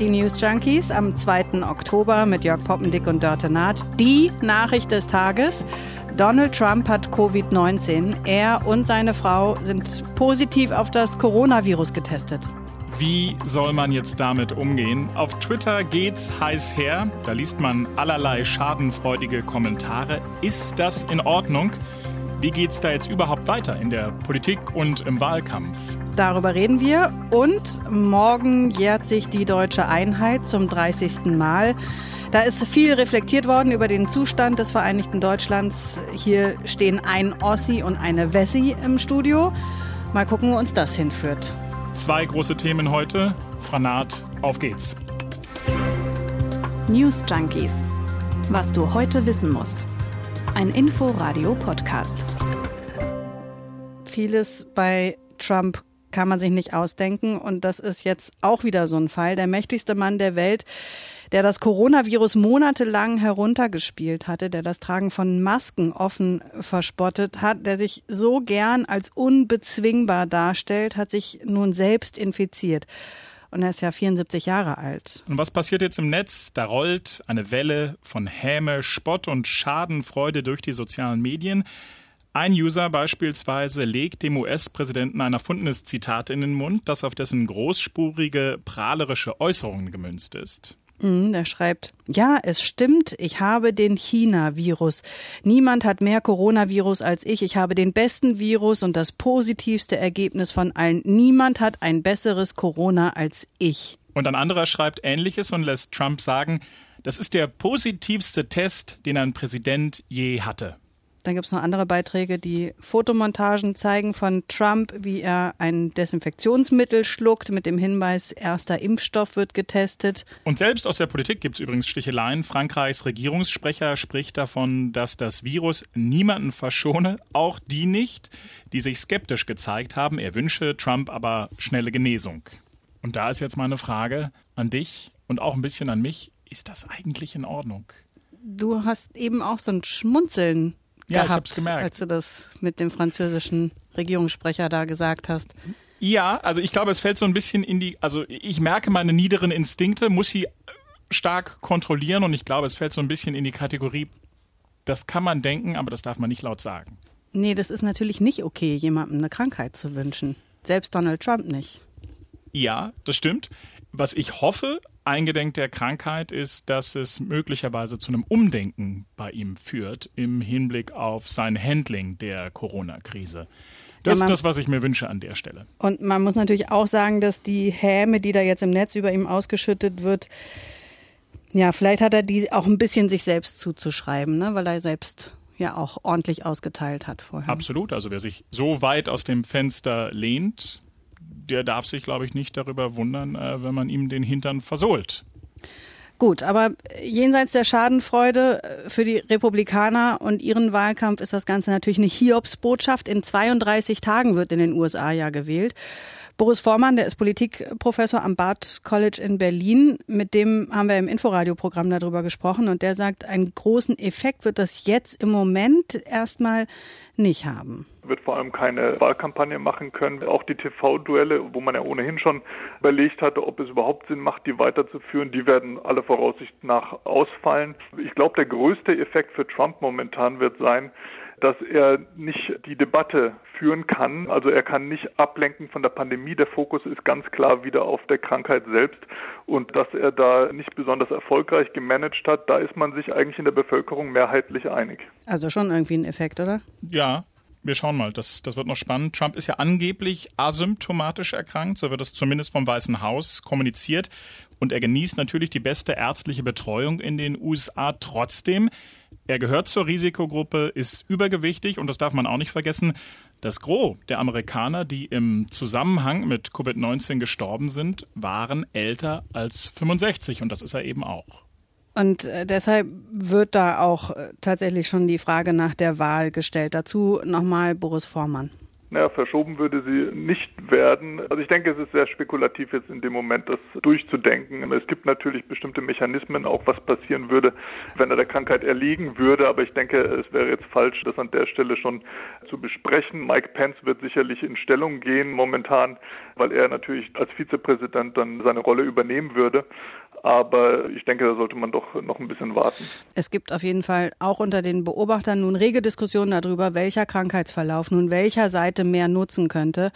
die News Junkies am 2. Oktober mit Jörg Poppendick und Dörte Naht. Die Nachricht des Tages. Donald Trump hat Covid-19. Er und seine Frau sind positiv auf das Coronavirus getestet. Wie soll man jetzt damit umgehen? Auf Twitter geht's heiß her. Da liest man allerlei schadenfreudige Kommentare. Ist das in Ordnung? Wie geht's da jetzt überhaupt weiter in der Politik und im Wahlkampf? Darüber reden wir. Und morgen jährt sich die deutsche Einheit zum 30. Mal. Da ist viel reflektiert worden über den Zustand des Vereinigten Deutschlands. Hier stehen ein Ossi und eine Wessi im Studio. Mal gucken, wo uns das hinführt. Zwei große Themen heute. Franat, auf geht's. News Junkies. Was du heute wissen musst. Ein Info-Radio-Podcast. Vieles bei Trump kann man sich nicht ausdenken. Und das ist jetzt auch wieder so ein Fall. Der mächtigste Mann der Welt, der das Coronavirus monatelang heruntergespielt hatte, der das Tragen von Masken offen verspottet hat, der sich so gern als unbezwingbar darstellt, hat sich nun selbst infiziert. Und er ist ja 74 Jahre alt. Und was passiert jetzt im Netz? Da rollt eine Welle von Häme, Spott und Schadenfreude durch die sozialen Medien. Ein User beispielsweise legt dem US-Präsidenten ein erfundenes Zitat in den Mund, das auf dessen großspurige, prahlerische Äußerungen gemünzt ist. Mhm, er schreibt, ja, es stimmt, ich habe den China-Virus. Niemand hat mehr Coronavirus als ich. Ich habe den besten Virus und das positivste Ergebnis von allen. Niemand hat ein besseres Corona als ich. Und ein anderer schreibt Ähnliches und lässt Trump sagen, das ist der positivste Test, den ein Präsident je hatte. Dann gibt es noch andere Beiträge, die Fotomontagen zeigen von Trump, wie er ein Desinfektionsmittel schluckt mit dem Hinweis, erster Impfstoff wird getestet. Und selbst aus der Politik gibt es übrigens Sticheleien. Frankreichs Regierungssprecher spricht davon, dass das Virus niemanden verschone, auch die nicht, die sich skeptisch gezeigt haben. Er wünsche Trump aber schnelle Genesung. Und da ist jetzt meine Frage an dich und auch ein bisschen an mich. Ist das eigentlich in Ordnung? Du hast eben auch so ein Schmunzeln ja, gehabt, als du das mit dem französischen Regierungssprecher da gesagt hast. Ja, also ich glaube, es fällt so ein bisschen in die, also ich merke meine niederen Instinkte, muss sie stark kontrollieren und ich glaube, es fällt so ein bisschen in die Kategorie, das kann man denken, aber das darf man nicht laut sagen. Nee, das ist natürlich nicht okay, jemandem eine Krankheit zu wünschen. Selbst Donald Trump nicht. Ja, das stimmt. Was ich hoffe, eingedenk der Krankheit, ist, dass es möglicherweise zu einem Umdenken bei ihm führt im Hinblick auf sein Handling der Corona-Krise. Das ja, ist das, was ich mir wünsche an der Stelle. Und man muss natürlich auch sagen, dass die Häme, die da jetzt im Netz über ihm ausgeschüttet wird, ja, vielleicht hat er die auch ein bisschen sich selbst zuzuschreiben, ne? weil er selbst ja auch ordentlich ausgeteilt hat vorher. Absolut. Also wer sich so weit aus dem Fenster lehnt, der darf sich, glaube ich, nicht darüber wundern, äh, wenn man ihm den Hintern versohlt. Gut, aber jenseits der Schadenfreude äh, für die Republikaner und ihren Wahlkampf ist das Ganze natürlich eine Hiobsbotschaft. In 32 Tagen wird in den USA ja gewählt. Boris Vormann, der ist Politikprofessor am Barth College in Berlin. Mit dem haben wir im Inforadio-Programm darüber gesprochen und der sagt, einen großen Effekt wird das jetzt im Moment erstmal nicht haben wird vor allem keine Wahlkampagne machen können. Auch die TV-Duelle, wo man ja ohnehin schon überlegt hatte, ob es überhaupt Sinn macht, die weiterzuführen, die werden alle Voraussicht nach ausfallen. Ich glaube, der größte Effekt für Trump momentan wird sein, dass er nicht die Debatte führen kann. Also er kann nicht ablenken von der Pandemie. Der Fokus ist ganz klar wieder auf der Krankheit selbst. Und dass er da nicht besonders erfolgreich gemanagt hat, da ist man sich eigentlich in der Bevölkerung mehrheitlich einig. Also schon irgendwie ein Effekt, oder? Ja, wir schauen mal, das, das wird noch spannend. Trump ist ja angeblich asymptomatisch erkrankt, so wird es zumindest vom Weißen Haus kommuniziert. Und er genießt natürlich die beste ärztliche Betreuung in den USA trotzdem. Er gehört zur Risikogruppe, ist übergewichtig und das darf man auch nicht vergessen. Das Gros der Amerikaner, die im Zusammenhang mit Covid-19 gestorben sind, waren älter als 65 und das ist er eben auch. Und äh, deshalb wird da auch äh, tatsächlich schon die Frage nach der Wahl gestellt. Dazu nochmal Boris Vormann. naja, verschoben würde sie nicht werden. Also ich denke, es ist sehr spekulativ jetzt in dem Moment, das durchzudenken. Es gibt natürlich bestimmte Mechanismen, auch was passieren würde, wenn er der Krankheit erliegen würde. Aber ich denke, es wäre jetzt falsch, das an der Stelle schon zu besprechen. Mike Pence wird sicherlich in Stellung gehen momentan, weil er natürlich als Vizepräsident dann seine Rolle übernehmen würde. Aber ich denke, da sollte man doch noch ein bisschen warten. Es gibt auf jeden Fall auch unter den Beobachtern nun rege Diskussionen darüber, welcher Krankheitsverlauf nun welcher Seite mehr nutzen könnte.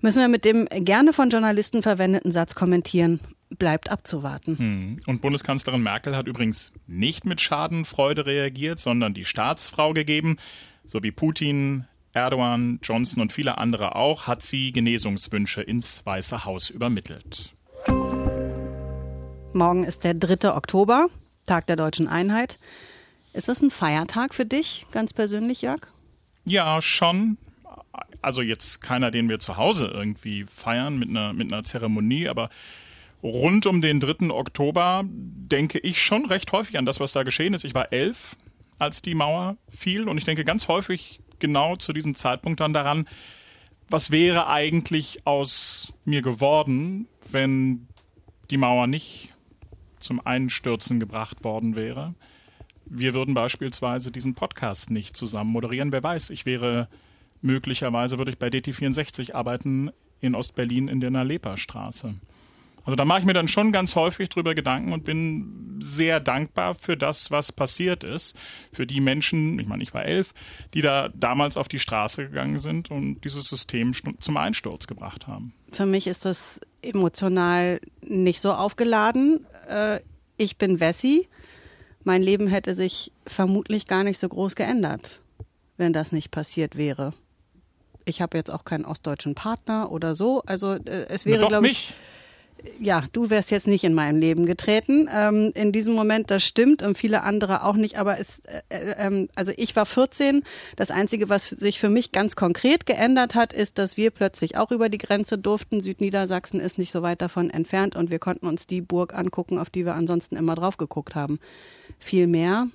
Müssen wir mit dem gerne von Journalisten verwendeten Satz kommentieren. Bleibt abzuwarten. Hm. Und Bundeskanzlerin Merkel hat übrigens nicht mit Schadenfreude reagiert, sondern die Staatsfrau gegeben. So wie Putin, Erdogan, Johnson und viele andere auch, hat sie Genesungswünsche ins Weiße Haus übermittelt. Morgen ist der 3. Oktober, Tag der deutschen Einheit. Ist das ein Feiertag für dich, ganz persönlich, Jörg? Ja, schon. Also jetzt keiner, den wir zu Hause irgendwie feiern mit einer, mit einer Zeremonie, aber rund um den 3. Oktober denke ich schon recht häufig an das, was da geschehen ist. Ich war elf, als die Mauer fiel und ich denke ganz häufig genau zu diesem Zeitpunkt dann daran, was wäre eigentlich aus mir geworden, wenn die Mauer nicht zum Einstürzen gebracht worden wäre. Wir würden beispielsweise diesen Podcast nicht zusammen moderieren. Wer weiß, ich wäre möglicherweise würde ich bei DT64 arbeiten in Ostberlin in der Nalepa-Straße. Also da mache ich mir dann schon ganz häufig drüber Gedanken und bin sehr dankbar für das, was passiert ist. Für die Menschen, ich meine, ich war elf, die da damals auf die Straße gegangen sind und dieses System zum Einsturz gebracht haben. Für mich ist das emotional nicht so aufgeladen. Äh, ich bin Wessi. Mein Leben hätte sich vermutlich gar nicht so groß geändert, wenn das nicht passiert wäre. Ich habe jetzt auch keinen ostdeutschen Partner oder so. Also äh, es wäre, glaube ich ja, du wärst jetzt nicht in meinem Leben getreten. Ähm, in diesem Moment, das stimmt und viele andere auch nicht. Aber es, äh, äh, ähm, also ich war 14. Das Einzige, was sich für mich ganz konkret geändert hat, ist, dass wir plötzlich auch über die Grenze durften. Südniedersachsen ist nicht so weit davon entfernt und wir konnten uns die Burg angucken, auf die wir ansonsten immer drauf geguckt haben. Viel mehr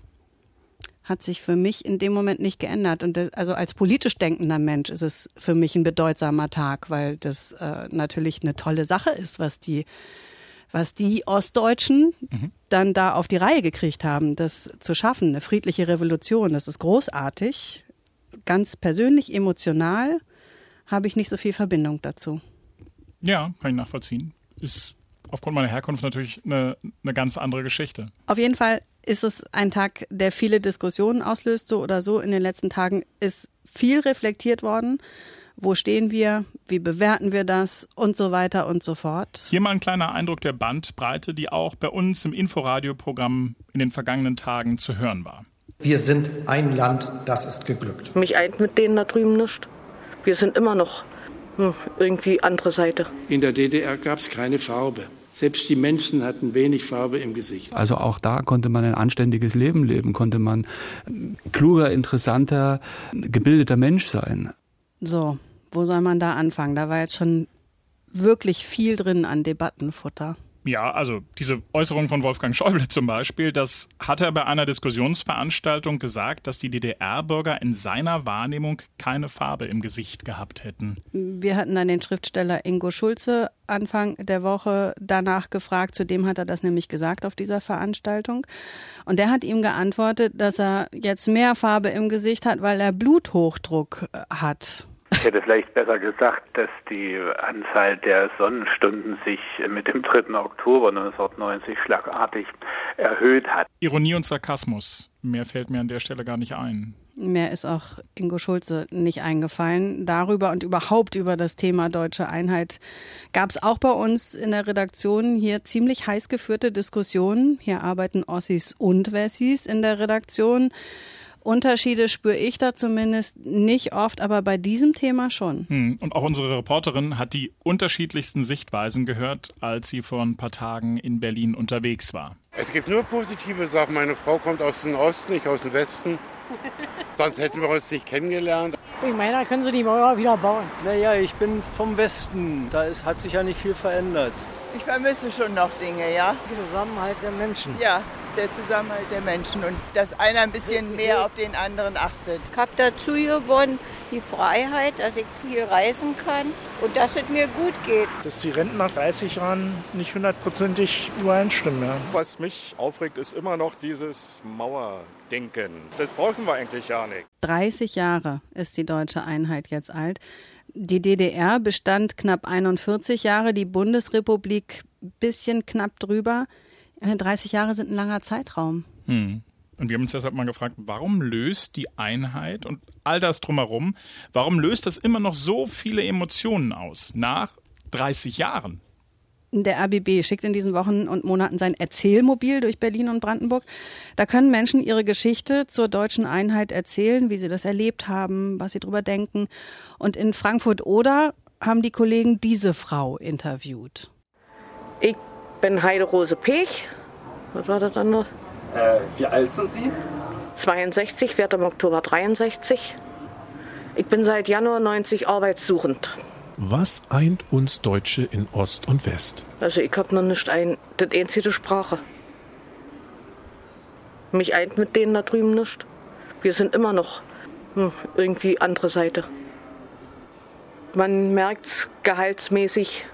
hat sich für mich in dem Moment nicht geändert. Und das, also als politisch denkender Mensch ist es für mich ein bedeutsamer Tag, weil das äh, natürlich eine tolle Sache ist, was die was die Ostdeutschen mhm. dann da auf die Reihe gekriegt haben, das zu schaffen, eine friedliche Revolution. Das ist großartig. Ganz persönlich, emotional habe ich nicht so viel Verbindung dazu. Ja, kann ich nachvollziehen. Ist aufgrund meiner Herkunft natürlich eine, eine ganz andere Geschichte. Auf jeden Fall ist es ein Tag, der viele Diskussionen auslöst, so oder so. In den letzten Tagen ist viel reflektiert worden. Wo stehen wir? Wie bewerten wir das? Und so weiter und so fort. Hier mal ein kleiner Eindruck der Bandbreite, die auch bei uns im Inforadio-Programm in den vergangenen Tagen zu hören war. Wir sind ein Land, das ist geglückt. Mich eint mit denen da drüben nicht. Wir sind immer noch hm, irgendwie andere Seite. In der DDR gab es keine Farbe. Selbst die Menschen hatten wenig Farbe im Gesicht. Also auch da konnte man ein anständiges Leben leben, konnte man kluger, interessanter, gebildeter Mensch sein. So, wo soll man da anfangen? Da war jetzt schon wirklich viel drin an Debattenfutter. Ja, also diese Äußerung von Wolfgang Schäuble zum Beispiel, das hat er bei einer Diskussionsveranstaltung gesagt, dass die DDR-Bürger in seiner Wahrnehmung keine Farbe im Gesicht gehabt hätten. Wir hatten dann den Schriftsteller Ingo Schulze Anfang der Woche danach gefragt. Zudem hat er das nämlich gesagt auf dieser Veranstaltung. Und der hat ihm geantwortet, dass er jetzt mehr Farbe im Gesicht hat, weil er Bluthochdruck hat. Ich hätte vielleicht besser gesagt, dass die Anzahl der Sonnenstunden sich mit dem 3. Oktober 1990 schlagartig erhöht hat. Ironie und Sarkasmus. Mehr fällt mir an der Stelle gar nicht ein. Mehr ist auch Ingo Schulze nicht eingefallen. Darüber und überhaupt über das Thema deutsche Einheit gab es auch bei uns in der Redaktion hier ziemlich heiß geführte Diskussionen. Hier arbeiten Ossis und Wessis in der Redaktion. Unterschiede spüre ich da zumindest nicht oft, aber bei diesem Thema schon. Hm. Und auch unsere Reporterin hat die unterschiedlichsten Sichtweisen gehört, als sie vor ein paar Tagen in Berlin unterwegs war. Es gibt nur positive Sachen. Meine Frau kommt aus dem Osten, ich aus dem Westen. Sonst hätten wir uns nicht kennengelernt. Ich meine, da können sie die Mauer wieder bauen. Naja, ich bin vom Westen. Da ist, hat sich ja nicht viel verändert. Ich vermisse schon noch Dinge, ja. Zusammenhalt der Menschen. Ja, der Zusammenhalt der Menschen und dass einer ein bisschen mehr auf den anderen achtet. Ich habe dazu gewonnen, Die Freiheit, dass ich viel reisen kann und dass es mir gut geht. Dass die Renten nach 30 Jahren nicht hundertprozentig übereinstimmen. Ja. Was mich aufregt, ist immer noch dieses Mauerdenken. Das brauchen wir eigentlich ja nicht. 30 Jahre ist die deutsche Einheit jetzt alt. Die DDR bestand knapp 41 Jahre, die Bundesrepublik bisschen knapp drüber. 30 Jahre sind ein langer Zeitraum. Hm. Und wir haben uns deshalb mal gefragt, warum löst die Einheit und all das drumherum, warum löst das immer noch so viele Emotionen aus nach 30 Jahren? Der RBB schickt in diesen Wochen und Monaten sein Erzählmobil durch Berlin und Brandenburg. Da können Menschen ihre Geschichte zur deutschen Einheit erzählen, wie sie das erlebt haben, was sie drüber denken. Und in Frankfurt-Oder haben die Kollegen diese Frau interviewt. Ich bin Heide-Rose Pech. Was war das andere? Äh, wie alt sind Sie? 62, werde im Oktober 63. Ich bin seit Januar 90 arbeitssuchend. Was eint uns Deutsche in Ost und West? Also ich habe noch nicht ein, das einzige Sprache. Mich eint mit denen da drüben nicht. Wir sind immer noch hm, irgendwie andere Seite. Man merkt es gehaltsmäßig,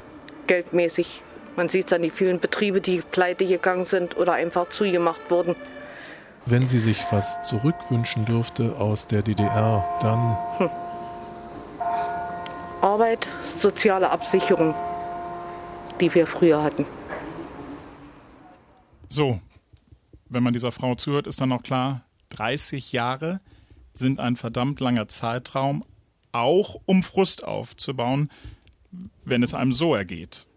geldmäßig. Man sieht es an die vielen Betriebe, die pleite gegangen sind oder einfach zugemacht wurden. Wenn sie sich was zurückwünschen dürfte aus der DDR, dann. Hm. Arbeit, soziale Absicherung, die wir früher hatten. So, wenn man dieser Frau zuhört, ist dann auch klar, 30 Jahre sind ein verdammt langer Zeitraum, auch um Frust aufzubauen, wenn es einem so ergeht.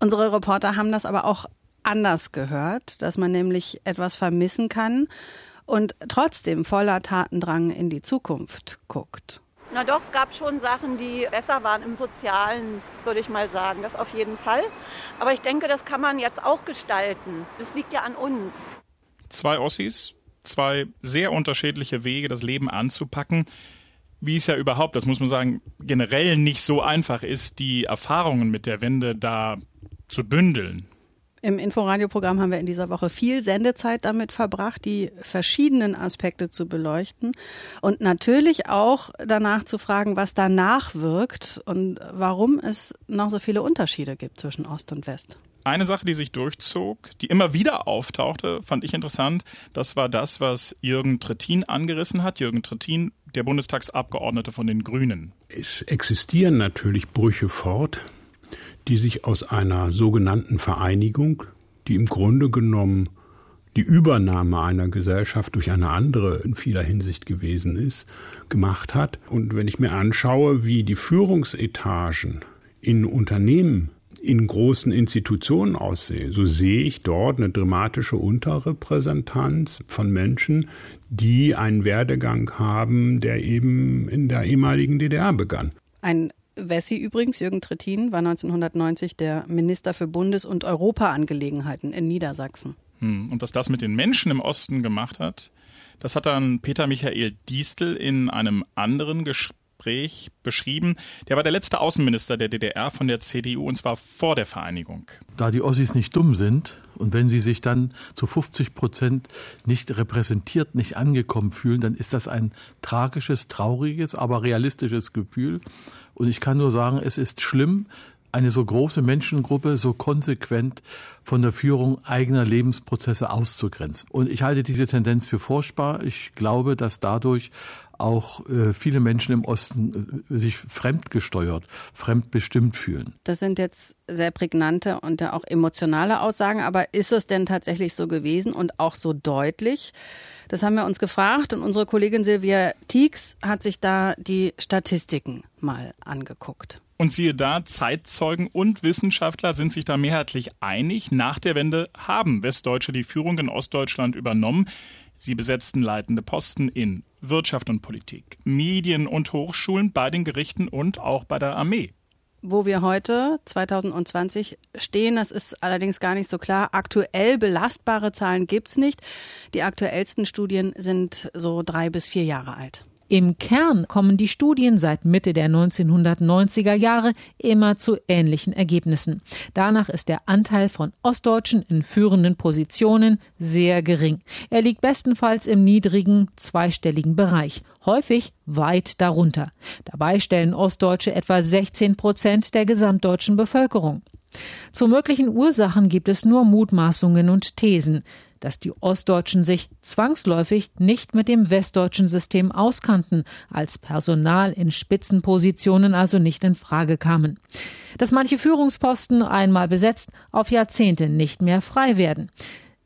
Unsere Reporter haben das aber auch anders gehört, dass man nämlich etwas vermissen kann und trotzdem voller Tatendrang in die Zukunft guckt. Na doch, es gab schon Sachen, die besser waren im Sozialen, würde ich mal sagen. Das auf jeden Fall. Aber ich denke, das kann man jetzt auch gestalten. Das liegt ja an uns. Zwei Ossis, zwei sehr unterschiedliche Wege, das Leben anzupacken. Wie es ja überhaupt, das muss man sagen, generell nicht so einfach ist, die Erfahrungen mit der Wende da zu bündeln. Im Inforadio-Programm haben wir in dieser Woche viel Sendezeit damit verbracht, die verschiedenen Aspekte zu beleuchten und natürlich auch danach zu fragen, was danach wirkt und warum es noch so viele Unterschiede gibt zwischen Ost und West. Eine Sache, die sich durchzog, die immer wieder auftauchte, fand ich interessant. Das war das, was Jürgen Trittin angerissen hat. Jürgen Trittin, der Bundestagsabgeordnete von den Grünen. Es existieren natürlich Brüche fort die sich aus einer sogenannten Vereinigung, die im Grunde genommen die Übernahme einer Gesellschaft durch eine andere in vieler Hinsicht gewesen ist, gemacht hat. Und wenn ich mir anschaue, wie die Führungsetagen in Unternehmen, in großen Institutionen aussehen, so sehe ich dort eine dramatische Unterrepräsentanz von Menschen, die einen Werdegang haben, der eben in der ehemaligen DDR begann. Ein Wessi übrigens, Jürgen Trittin, war 1990 der Minister für Bundes- und Europaangelegenheiten in Niedersachsen. Hm. Und was das mit den Menschen im Osten gemacht hat, das hat dann Peter Michael Diestel in einem anderen Gespräch beschrieben. Der war der letzte Außenminister der DDR von der CDU und zwar vor der Vereinigung. Da die Ossis nicht dumm sind und wenn sie sich dann zu 50 Prozent nicht repräsentiert, nicht angekommen fühlen, dann ist das ein tragisches, trauriges, aber realistisches Gefühl. Und ich kann nur sagen, es ist schlimm, eine so große Menschengruppe so konsequent von der Führung eigener Lebensprozesse auszugrenzen. Und ich halte diese Tendenz für furchtbar. Ich glaube, dass dadurch auch äh, viele Menschen im Osten äh, sich fremdgesteuert, fremdbestimmt fühlen. Das sind jetzt sehr prägnante und auch emotionale Aussagen, aber ist es denn tatsächlich so gewesen und auch so deutlich? Das haben wir uns gefragt und unsere Kollegin Silvia Tieks hat sich da die Statistiken mal angeguckt. Und siehe da, Zeitzeugen und Wissenschaftler sind sich da mehrheitlich einig. Nach der Wende haben Westdeutsche die Führung in Ostdeutschland übernommen. Sie besetzten leitende Posten in Wirtschaft und Politik, Medien und Hochschulen, bei den Gerichten und auch bei der Armee wo wir heute 2020 stehen. Das ist allerdings gar nicht so klar. Aktuell belastbare Zahlen gibt's nicht. Die aktuellsten Studien sind so drei bis vier Jahre alt. Im Kern kommen die Studien seit Mitte der 1990er Jahre immer zu ähnlichen Ergebnissen. Danach ist der Anteil von Ostdeutschen in führenden Positionen sehr gering. Er liegt bestenfalls im niedrigen zweistelligen Bereich, häufig weit darunter. Dabei stellen Ostdeutsche etwa 16 Prozent der gesamtdeutschen Bevölkerung. Zu möglichen Ursachen gibt es nur Mutmaßungen und Thesen dass die Ostdeutschen sich zwangsläufig nicht mit dem westdeutschen System auskannten, als Personal in Spitzenpositionen also nicht in Frage kamen. Dass manche Führungsposten einmal besetzt auf Jahrzehnte nicht mehr frei werden.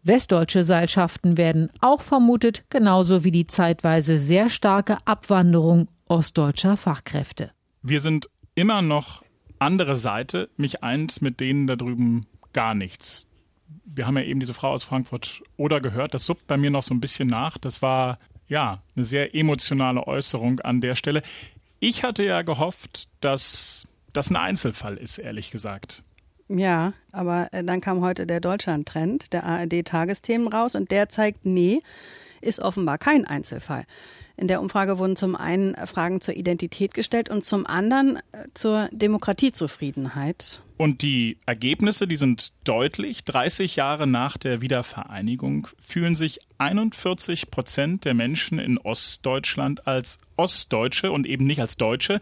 Westdeutsche Seilschaften werden auch vermutet, genauso wie die zeitweise sehr starke Abwanderung ostdeutscher Fachkräfte. Wir sind immer noch andere Seite. Mich eint mit denen da drüben gar nichts wir haben ja eben diese Frau aus Frankfurt oder gehört, das suppt bei mir noch so ein bisschen nach. Das war ja eine sehr emotionale Äußerung an der Stelle. Ich hatte ja gehofft, dass das ein Einzelfall ist, ehrlich gesagt. Ja, aber äh, dann kam heute der Deutschland-Trend, der ARD-Tagesthemen raus und der zeigt, nee, ist offenbar kein Einzelfall. In der Umfrage wurden zum einen Fragen zur Identität gestellt und zum anderen äh, zur Demokratiezufriedenheit. Und die Ergebnisse, die sind deutlich. 30 Jahre nach der Wiedervereinigung fühlen sich 41 Prozent der Menschen in Ostdeutschland als Ostdeutsche und eben nicht als Deutsche.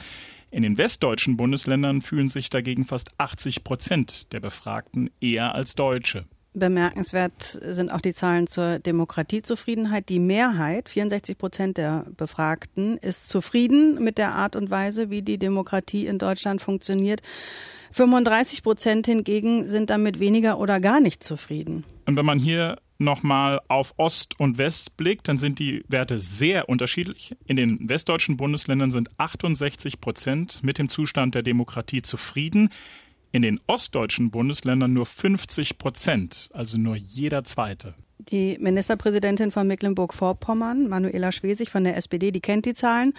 In den westdeutschen Bundesländern fühlen sich dagegen fast 80 Prozent der Befragten eher als Deutsche. Bemerkenswert sind auch die Zahlen zur Demokratiezufriedenheit. Die Mehrheit, 64 Prozent der Befragten, ist zufrieden mit der Art und Weise, wie die Demokratie in Deutschland funktioniert. 35 Prozent hingegen sind damit weniger oder gar nicht zufrieden. Und wenn man hier nochmal auf Ost und West blickt, dann sind die Werte sehr unterschiedlich. In den westdeutschen Bundesländern sind 68 Prozent mit dem Zustand der Demokratie zufrieden. In den ostdeutschen Bundesländern nur 50 Prozent, also nur jeder zweite. Die Ministerpräsidentin von Mecklenburg-Vorpommern, Manuela Schwesig von der SPD, die kennt die Zahlen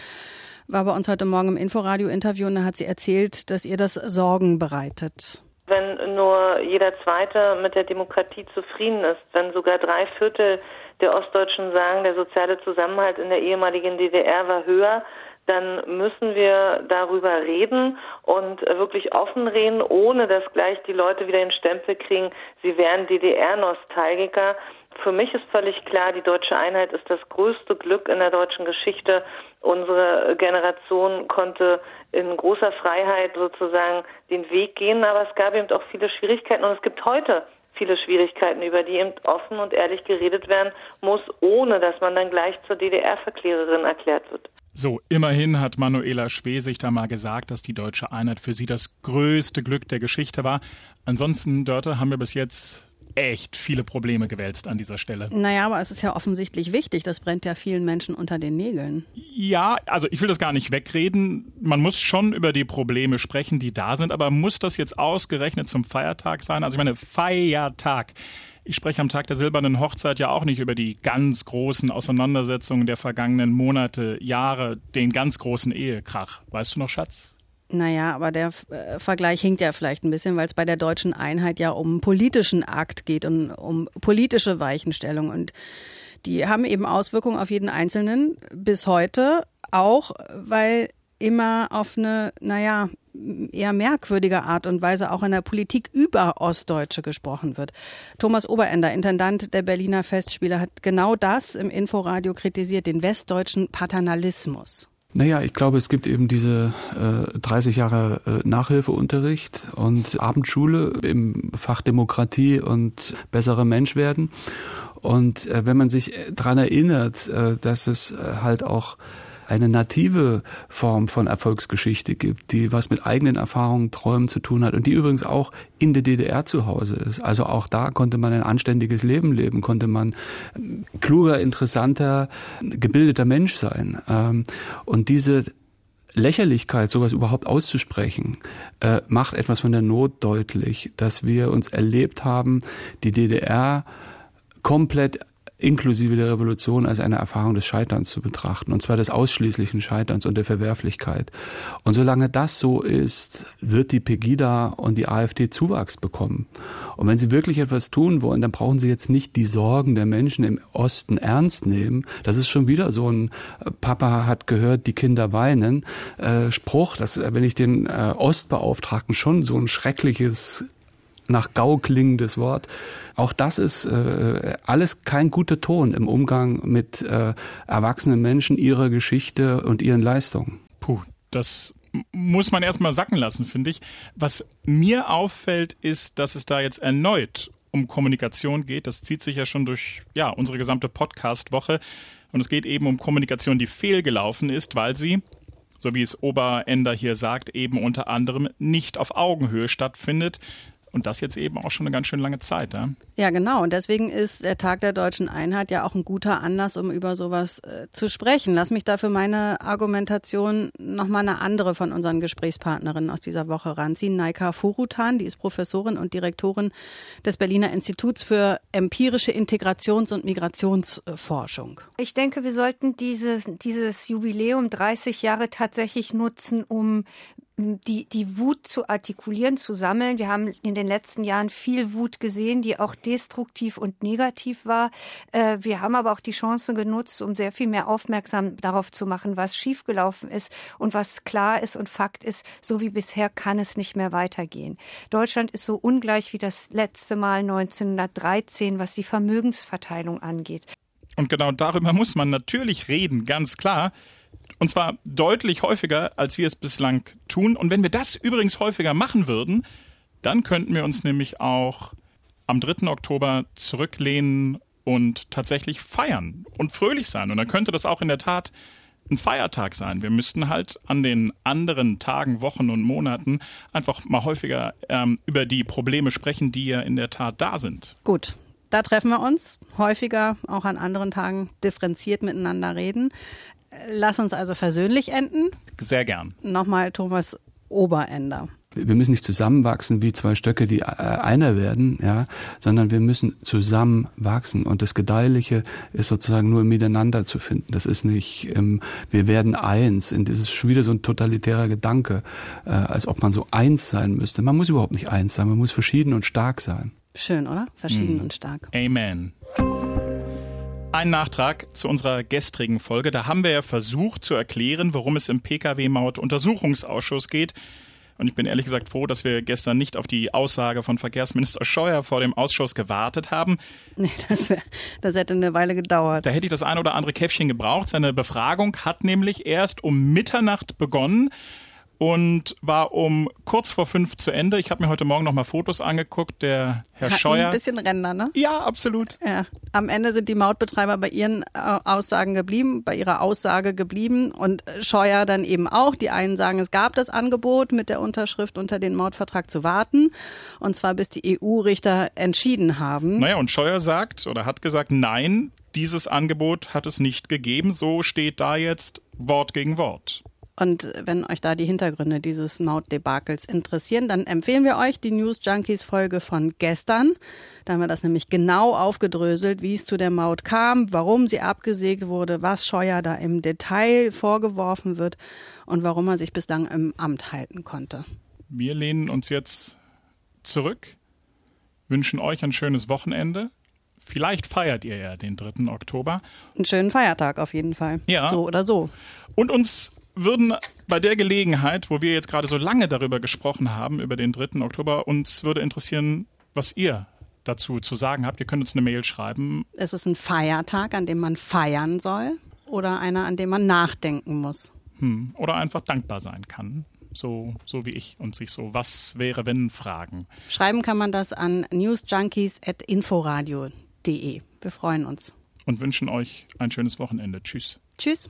war bei uns heute Morgen im Inforadio-Interview und da hat sie erzählt, dass ihr das Sorgen bereitet. Wenn nur jeder Zweite mit der Demokratie zufrieden ist, wenn sogar drei Viertel der Ostdeutschen sagen, der soziale Zusammenhalt in der ehemaligen DDR war höher, dann müssen wir darüber reden und wirklich offen reden, ohne dass gleich die Leute wieder den Stempel kriegen, sie wären DDR-Nostalgiker. Für mich ist völlig klar, die deutsche Einheit ist das größte Glück in der deutschen Geschichte. Unsere Generation konnte in großer Freiheit sozusagen den Weg gehen, aber es gab eben auch viele Schwierigkeiten und es gibt heute viele Schwierigkeiten, über die eben offen und ehrlich geredet werden muss, ohne dass man dann gleich zur DDR-Verklärerin erklärt wird. So, immerhin hat Manuela Schwesig da mal gesagt, dass die deutsche Einheit für sie das größte Glück der Geschichte war. Ansonsten, Dörte, haben wir bis jetzt echt viele Probleme gewälzt an dieser Stelle. Naja, aber es ist ja offensichtlich wichtig. Das brennt ja vielen Menschen unter den Nägeln. Ja, also ich will das gar nicht wegreden. Man muss schon über die Probleme sprechen, die da sind. Aber muss das jetzt ausgerechnet zum Feiertag sein? Also ich meine, Feiertag. Ich spreche am Tag der silbernen Hochzeit ja auch nicht über die ganz großen Auseinandersetzungen der vergangenen Monate, Jahre, den ganz großen Ehekrach. Weißt du noch, Schatz? Naja, aber der äh, Vergleich hinkt ja vielleicht ein bisschen, weil es bei der deutschen Einheit ja um politischen Akt geht und um politische Weichenstellung. Und die haben eben Auswirkungen auf jeden Einzelnen bis heute, auch weil immer auf eine, naja, eher merkwürdige Art und Weise auch in der Politik über Ostdeutsche gesprochen wird. Thomas Oberender, Intendant der Berliner Festspiele, hat genau das im Inforadio kritisiert, den westdeutschen Paternalismus. Naja, ich glaube, es gibt eben diese äh, 30 Jahre äh, Nachhilfeunterricht und Abendschule im Fach Demokratie und bessere Mensch werden. Und äh, wenn man sich dran erinnert, äh, dass es äh, halt auch eine native Form von Erfolgsgeschichte gibt, die was mit eigenen Erfahrungen, Träumen zu tun hat und die übrigens auch in der DDR zu Hause ist. Also auch da konnte man ein anständiges Leben leben, konnte man kluger, interessanter, gebildeter Mensch sein. Ähm, und diese Lächerlichkeit, sowas überhaupt auszusprechen, äh, macht etwas von der Not deutlich, dass wir uns erlebt haben, die DDR komplett inklusive der Revolution als eine Erfahrung des Scheiterns zu betrachten, und zwar des ausschließlichen Scheiterns und der Verwerflichkeit. Und solange das so ist, wird die Pegida und die AfD Zuwachs bekommen. Und wenn sie wirklich etwas tun wollen, dann brauchen sie jetzt nicht die Sorgen der Menschen im Osten ernst nehmen. Das ist schon wieder so ein äh, Papa hat gehört, die Kinder weinen äh, Spruch, dass äh, wenn ich den äh, Ostbeauftragten schon so ein schreckliches nach Gau klingendes Wort. Auch das ist äh, alles kein guter Ton im Umgang mit äh, erwachsenen Menschen, ihrer Geschichte und ihren Leistungen. Puh, das muss man erstmal sacken lassen, finde ich. Was mir auffällt, ist, dass es da jetzt erneut um Kommunikation geht. Das zieht sich ja schon durch ja, unsere gesamte Podcast-Woche. Und es geht eben um Kommunikation, die fehlgelaufen ist, weil sie, so wie es Oberender hier sagt, eben unter anderem nicht auf Augenhöhe stattfindet, und das jetzt eben auch schon eine ganz schön lange Zeit. Ja, ja genau. Und deswegen ist der Tag der deutschen Einheit ja auch ein guter Anlass, um über sowas äh, zu sprechen. Lass mich dafür meine Argumentation nochmal eine andere von unseren Gesprächspartnerinnen aus dieser Woche ranziehen. Naika Furutan, die ist Professorin und Direktorin des Berliner Instituts für empirische Integrations- und Migrationsforschung. Ich denke, wir sollten dieses, dieses Jubiläum 30 Jahre tatsächlich nutzen, um die, die Wut zu artikulieren, zu sammeln. Wir haben in den letzten Jahren viel Wut gesehen, die auch destruktiv und negativ war. Äh, wir haben aber auch die Chance genutzt, um sehr viel mehr aufmerksam darauf zu machen, was schiefgelaufen ist und was klar ist und Fakt ist. So wie bisher kann es nicht mehr weitergehen. Deutschland ist so ungleich wie das letzte Mal 1913, was die Vermögensverteilung angeht. Und genau darüber muss man natürlich reden, ganz klar. Und zwar deutlich häufiger, als wir es bislang tun. Und wenn wir das übrigens häufiger machen würden, dann könnten wir uns nämlich auch am 3. Oktober zurücklehnen und tatsächlich feiern und fröhlich sein. Und dann könnte das auch in der Tat ein Feiertag sein. Wir müssten halt an den anderen Tagen, Wochen und Monaten einfach mal häufiger ähm, über die Probleme sprechen, die ja in der Tat da sind. Gut, da treffen wir uns häufiger, auch an anderen Tagen differenziert miteinander reden. Lass uns also versöhnlich enden. Sehr gern. Nochmal Thomas Oberender. Wir müssen nicht zusammenwachsen wie zwei Stöcke, die äh, einer werden, ja, sondern wir müssen zusammenwachsen. Und das Gedeihliche ist sozusagen nur im Miteinander zu finden. Das ist nicht, ähm, wir werden eins. Und das ist schon wieder so ein totalitärer Gedanke, äh, als ob man so eins sein müsste. Man muss überhaupt nicht eins sein, man muss verschieden und stark sein. Schön, oder? Verschieden hm. und stark. Amen. Ein Nachtrag zu unserer gestrigen Folge. Da haben wir ja versucht zu erklären, worum es im Pkw-Maut-Untersuchungsausschuss geht. Und ich bin ehrlich gesagt froh, dass wir gestern nicht auf die Aussage von Verkehrsminister Scheuer vor dem Ausschuss gewartet haben. Nee, das, wär, das hätte eine Weile gedauert. Da hätte ich das ein oder andere Käffchen gebraucht. Seine Befragung hat nämlich erst um Mitternacht begonnen und war um kurz vor fünf zu Ende. Ich habe mir heute Morgen noch mal Fotos angeguckt. Der Herr Hat Scheuer. Ein bisschen Ränder, ne? Ja, absolut. Ja. Am Ende sind die Mautbetreiber bei ihren äh, Aussagen geblieben, bei ihrer Aussage geblieben und Scheuer dann eben auch. Die einen sagen, es gab das Angebot, mit der Unterschrift unter den Mautvertrag zu warten. Und zwar bis die EU-Richter entschieden haben. Naja, und Scheuer sagt oder hat gesagt, nein, dieses Angebot hat es nicht gegeben. So steht da jetzt Wort gegen Wort. Und wenn euch da die Hintergründe dieses Mautdebakels interessieren, dann empfehlen wir euch die News Junkies Folge von gestern. Da haben wir das nämlich genau aufgedröselt, wie es zu der Maut kam, warum sie abgesägt wurde, was Scheuer da im Detail vorgeworfen wird und warum er sich bislang im Amt halten konnte. Wir lehnen uns jetzt zurück, wünschen euch ein schönes Wochenende. Vielleicht feiert ihr ja den 3. Oktober. Einen schönen Feiertag auf jeden Fall. Ja. So oder so. Und uns würden bei der Gelegenheit, wo wir jetzt gerade so lange darüber gesprochen haben, über den 3. Oktober, uns würde interessieren, was ihr dazu zu sagen habt. Ihr könnt uns eine Mail schreiben. Es ist ein Feiertag, an dem man feiern soll oder einer, an dem man nachdenken muss. Hm. Oder einfach dankbar sein kann. So, so wie ich und sich so, was wäre, wenn fragen. Schreiben kann man das an newsjunkies.inforadio.de. Wir freuen uns. Und wünschen euch ein schönes Wochenende. Tschüss. Tschüss.